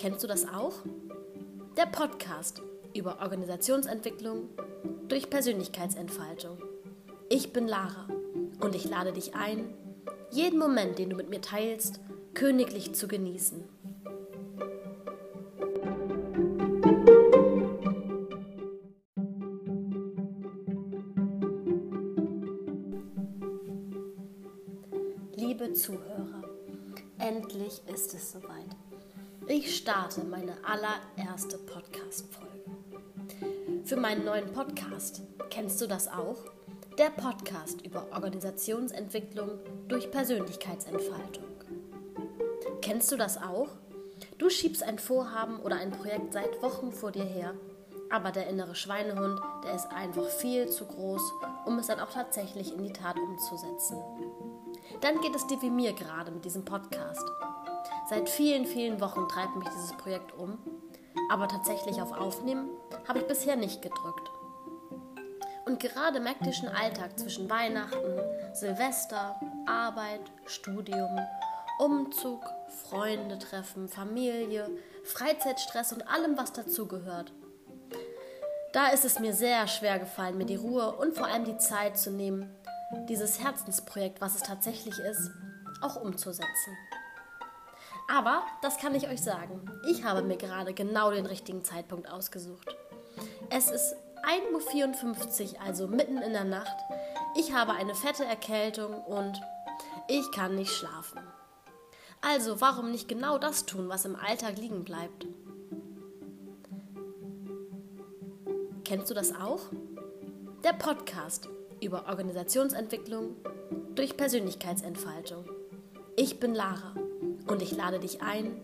Kennst du das auch? Der Podcast über Organisationsentwicklung durch Persönlichkeitsentfaltung. Ich bin Lara und ich lade dich ein, jeden Moment, den du mit mir teilst, königlich zu genießen. Starte meine allererste Podcast-Folge. Für meinen neuen Podcast, kennst du das auch? Der Podcast über Organisationsentwicklung durch Persönlichkeitsentfaltung. Kennst du das auch? Du schiebst ein Vorhaben oder ein Projekt seit Wochen vor dir her, aber der innere Schweinehund, der ist einfach viel zu groß, um es dann auch tatsächlich in die Tat umzusetzen. Dann geht es dir wie mir gerade mit diesem Podcast. Seit vielen, vielen Wochen treibt mich dieses Projekt um, aber tatsächlich auf Aufnehmen habe ich bisher nicht gedrückt. Und gerade im hektischen Alltag zwischen Weihnachten, Silvester, Arbeit, Studium, Umzug, Freunde treffen, Familie, Freizeitstress und allem, was dazugehört. Da ist es mir sehr schwer gefallen, mir die Ruhe und vor allem die Zeit zu nehmen, dieses Herzensprojekt, was es tatsächlich ist, auch umzusetzen. Aber, das kann ich euch sagen, ich habe mir gerade genau den richtigen Zeitpunkt ausgesucht. Es ist 1.54 Uhr, also mitten in der Nacht. Ich habe eine fette Erkältung und ich kann nicht schlafen. Also, warum nicht genau das tun, was im Alltag liegen bleibt? Kennst du das auch? Der Podcast über Organisationsentwicklung durch Persönlichkeitsentfaltung. Ich bin Lara und ich lade dich ein,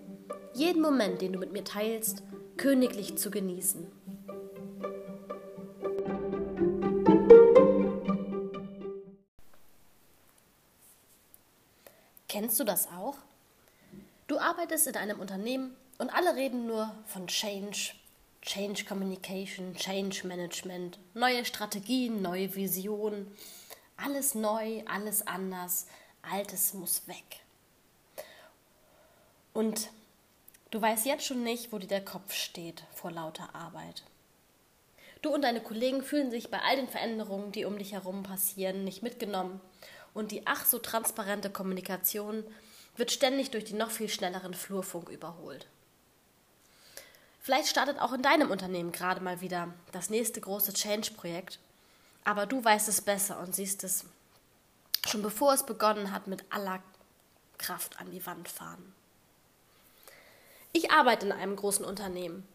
jeden Moment, den du mit mir teilst, königlich zu genießen. Kennst du das auch? Du arbeitest in einem Unternehmen und alle reden nur von Change, Change Communication, Change Management, neue Strategien, neue Visionen. Alles neu, alles anders, altes muss weg. Und du weißt jetzt schon nicht, wo dir der Kopf steht vor lauter Arbeit. Du und deine Kollegen fühlen sich bei all den Veränderungen, die um dich herum passieren, nicht mitgenommen. Und die ach so transparente Kommunikation wird ständig durch den noch viel schnelleren Flurfunk überholt. Vielleicht startet auch in deinem Unternehmen gerade mal wieder das nächste große Change-Projekt, aber du weißt es besser und siehst es schon bevor es begonnen hat mit aller Kraft an die Wand fahren. Ich arbeite in einem großen Unternehmen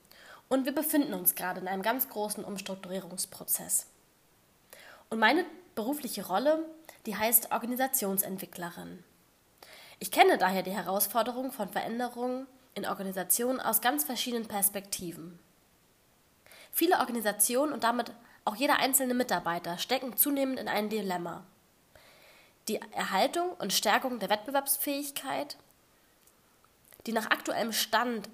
und wir befinden uns gerade in einem ganz großen Umstrukturierungsprozess. Und meine berufliche Rolle, die heißt Organisationsentwicklerin. Ich kenne daher die Herausforderung von Veränderungen in Organisationen aus ganz verschiedenen Perspektiven. Viele Organisationen und damit auch jeder einzelne Mitarbeiter stecken zunehmend in ein Dilemma. Die Erhaltung und Stärkung der Wettbewerbsfähigkeit die nach aktuellem Stand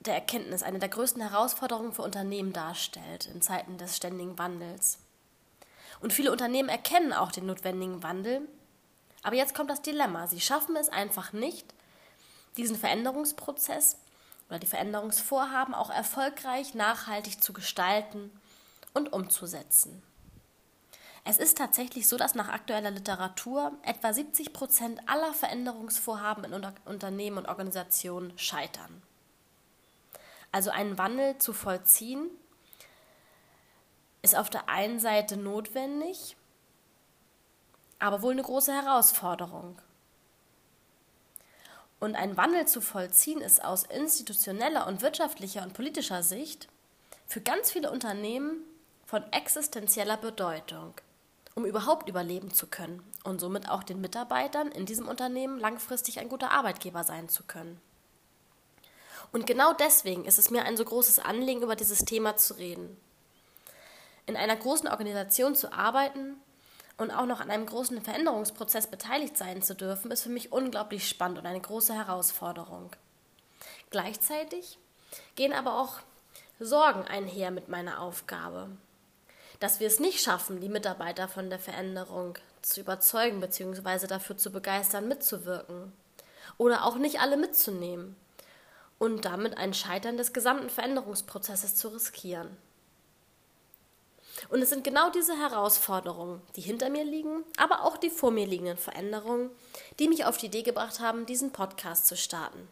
der Erkenntnis eine der größten Herausforderungen für Unternehmen darstellt in Zeiten des ständigen Wandels. Und viele Unternehmen erkennen auch den notwendigen Wandel, aber jetzt kommt das Dilemma. Sie schaffen es einfach nicht, diesen Veränderungsprozess oder die Veränderungsvorhaben auch erfolgreich, nachhaltig zu gestalten und umzusetzen. Es ist tatsächlich so, dass nach aktueller Literatur etwa 70 Prozent aller Veränderungsvorhaben in Unternehmen und Organisationen scheitern. Also einen Wandel zu vollziehen ist auf der einen Seite notwendig, aber wohl eine große Herausforderung. Und einen Wandel zu vollziehen ist aus institutioneller und wirtschaftlicher und politischer Sicht für ganz viele Unternehmen von existenzieller Bedeutung um überhaupt überleben zu können und somit auch den Mitarbeitern in diesem Unternehmen langfristig ein guter Arbeitgeber sein zu können. Und genau deswegen ist es mir ein so großes Anliegen, über dieses Thema zu reden. In einer großen Organisation zu arbeiten und auch noch an einem großen Veränderungsprozess beteiligt sein zu dürfen, ist für mich unglaublich spannend und eine große Herausforderung. Gleichzeitig gehen aber auch Sorgen einher mit meiner Aufgabe dass wir es nicht schaffen, die Mitarbeiter von der Veränderung zu überzeugen bzw. dafür zu begeistern, mitzuwirken. Oder auch nicht alle mitzunehmen. und damit ein Scheitern des gesamten Veränderungsprozesses zu riskieren. Und es sind genau diese Herausforderungen, die hinter mir liegen, aber auch die vor mir liegenden Veränderungen, die mich auf die Idee gebracht haben, diesen Podcast zu starten.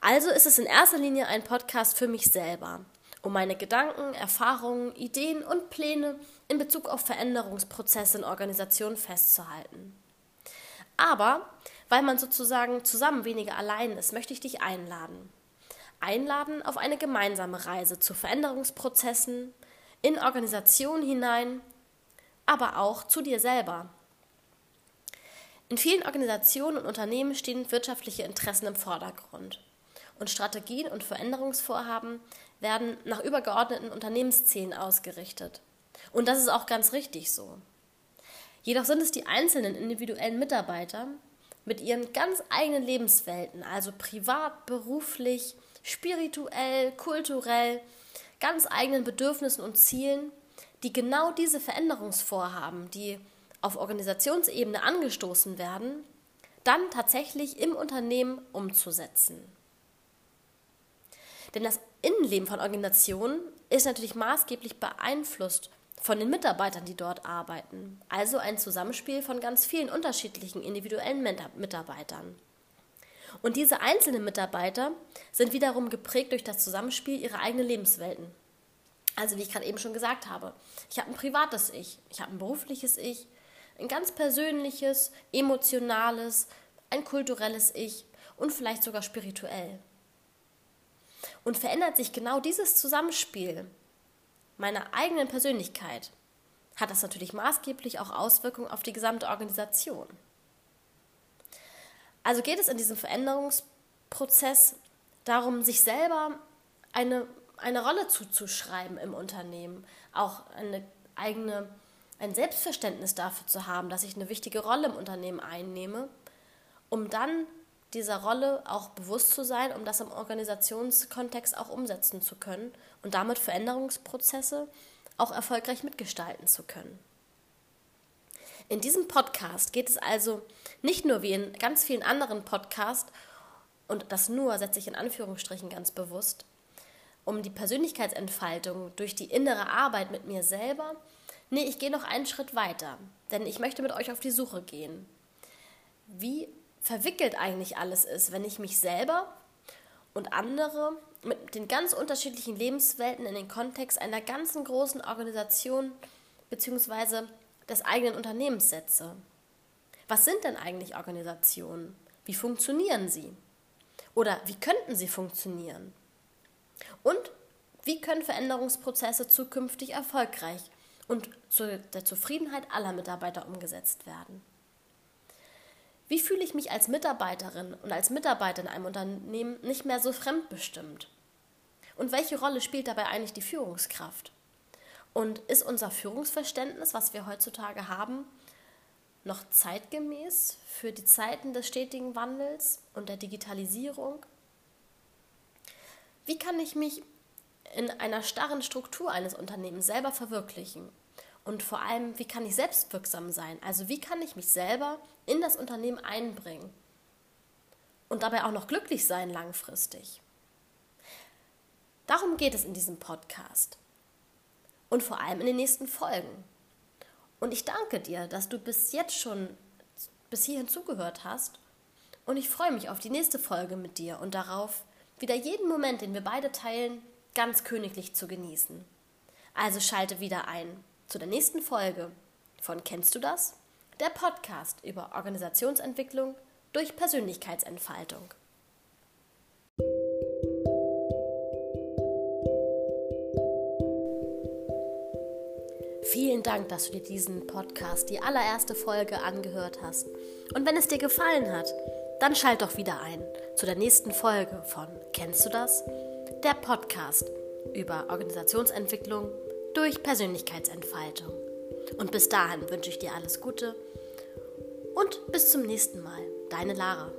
Also ist es in erster Linie ein Podcast für mich selber, um meine Gedanken, Erfahrungen, Ideen und Pläne in Bezug auf Veränderungsprozesse in Organisationen festzuhalten. Aber weil man sozusagen zusammen weniger allein ist, möchte ich dich einladen. Einladen auf eine gemeinsame Reise zu Veränderungsprozessen, in Organisationen hinein, aber auch zu dir selber. In vielen Organisationen und Unternehmen stehen wirtschaftliche Interessen im Vordergrund. Und Strategien und Veränderungsvorhaben werden nach übergeordneten Unternehmenszielen ausgerichtet. Und das ist auch ganz richtig so. Jedoch sind es die einzelnen individuellen Mitarbeiter mit ihren ganz eigenen Lebenswelten, also privat, beruflich, spirituell, kulturell, ganz eigenen Bedürfnissen und Zielen, die genau diese Veränderungsvorhaben, die auf Organisationsebene angestoßen werden, dann tatsächlich im Unternehmen umzusetzen. Denn das Innenleben von Organisationen ist natürlich maßgeblich beeinflusst von den Mitarbeitern, die dort arbeiten. Also ein Zusammenspiel von ganz vielen unterschiedlichen individuellen Mitarbeitern. Und diese einzelnen Mitarbeiter sind wiederum geprägt durch das Zusammenspiel ihrer eigenen Lebenswelten. Also wie ich gerade eben schon gesagt habe, ich habe ein privates Ich, ich habe ein berufliches Ich, ein ganz persönliches, emotionales, ein kulturelles Ich und vielleicht sogar spirituell. Und verändert sich genau dieses Zusammenspiel meiner eigenen Persönlichkeit, hat das natürlich maßgeblich auch Auswirkungen auf die gesamte Organisation. Also geht es in diesem Veränderungsprozess darum, sich selber eine, eine Rolle zuzuschreiben im Unternehmen, auch eine eigene, ein Selbstverständnis dafür zu haben, dass ich eine wichtige Rolle im Unternehmen einnehme, um dann dieser Rolle auch bewusst zu sein, um das im Organisationskontext auch umsetzen zu können und damit Veränderungsprozesse auch erfolgreich mitgestalten zu können. In diesem Podcast geht es also nicht nur wie in ganz vielen anderen Podcasts, und das nur setze ich in Anführungsstrichen ganz bewusst, um die Persönlichkeitsentfaltung durch die innere Arbeit mit mir selber. Nee, ich gehe noch einen Schritt weiter, denn ich möchte mit euch auf die Suche gehen. Wie verwickelt eigentlich alles ist, wenn ich mich selber und andere mit den ganz unterschiedlichen Lebenswelten in den Kontext einer ganzen großen Organisation bzw des eigenen Unternehmens setze. Was sind denn eigentlich Organisationen? Wie funktionieren sie? Oder wie könnten sie funktionieren? Und wie können Veränderungsprozesse zukünftig erfolgreich und zu der Zufriedenheit aller Mitarbeiter umgesetzt werden? Wie fühle ich mich als Mitarbeiterin und als Mitarbeiter in einem Unternehmen nicht mehr so fremdbestimmt? Und welche Rolle spielt dabei eigentlich die Führungskraft? Und ist unser Führungsverständnis, was wir heutzutage haben, noch zeitgemäß für die Zeiten des stetigen Wandels und der Digitalisierung? Wie kann ich mich in einer starren Struktur eines Unternehmens selber verwirklichen? Und vor allem, wie kann ich selbstwirksam sein? Also wie kann ich mich selber in das Unternehmen einbringen? Und dabei auch noch glücklich sein langfristig. Darum geht es in diesem Podcast und vor allem in den nächsten Folgen. Und ich danke dir, dass du bis jetzt schon bis hierhin zugehört hast. Und ich freue mich auf die nächste Folge mit dir und darauf, wieder jeden Moment, den wir beide teilen, ganz königlich zu genießen. Also schalte wieder ein zu der nächsten Folge von Kennst du das? Der Podcast über Organisationsentwicklung durch Persönlichkeitsentfaltung. Vielen Dank, dass du dir diesen Podcast, die allererste Folge angehört hast. Und wenn es dir gefallen hat, dann schalt doch wieder ein zu der nächsten Folge von Kennst du das? Der Podcast über Organisationsentwicklung durch Persönlichkeitsentfaltung. Und bis dahin wünsche ich dir alles Gute und bis zum nächsten Mal. Deine Lara.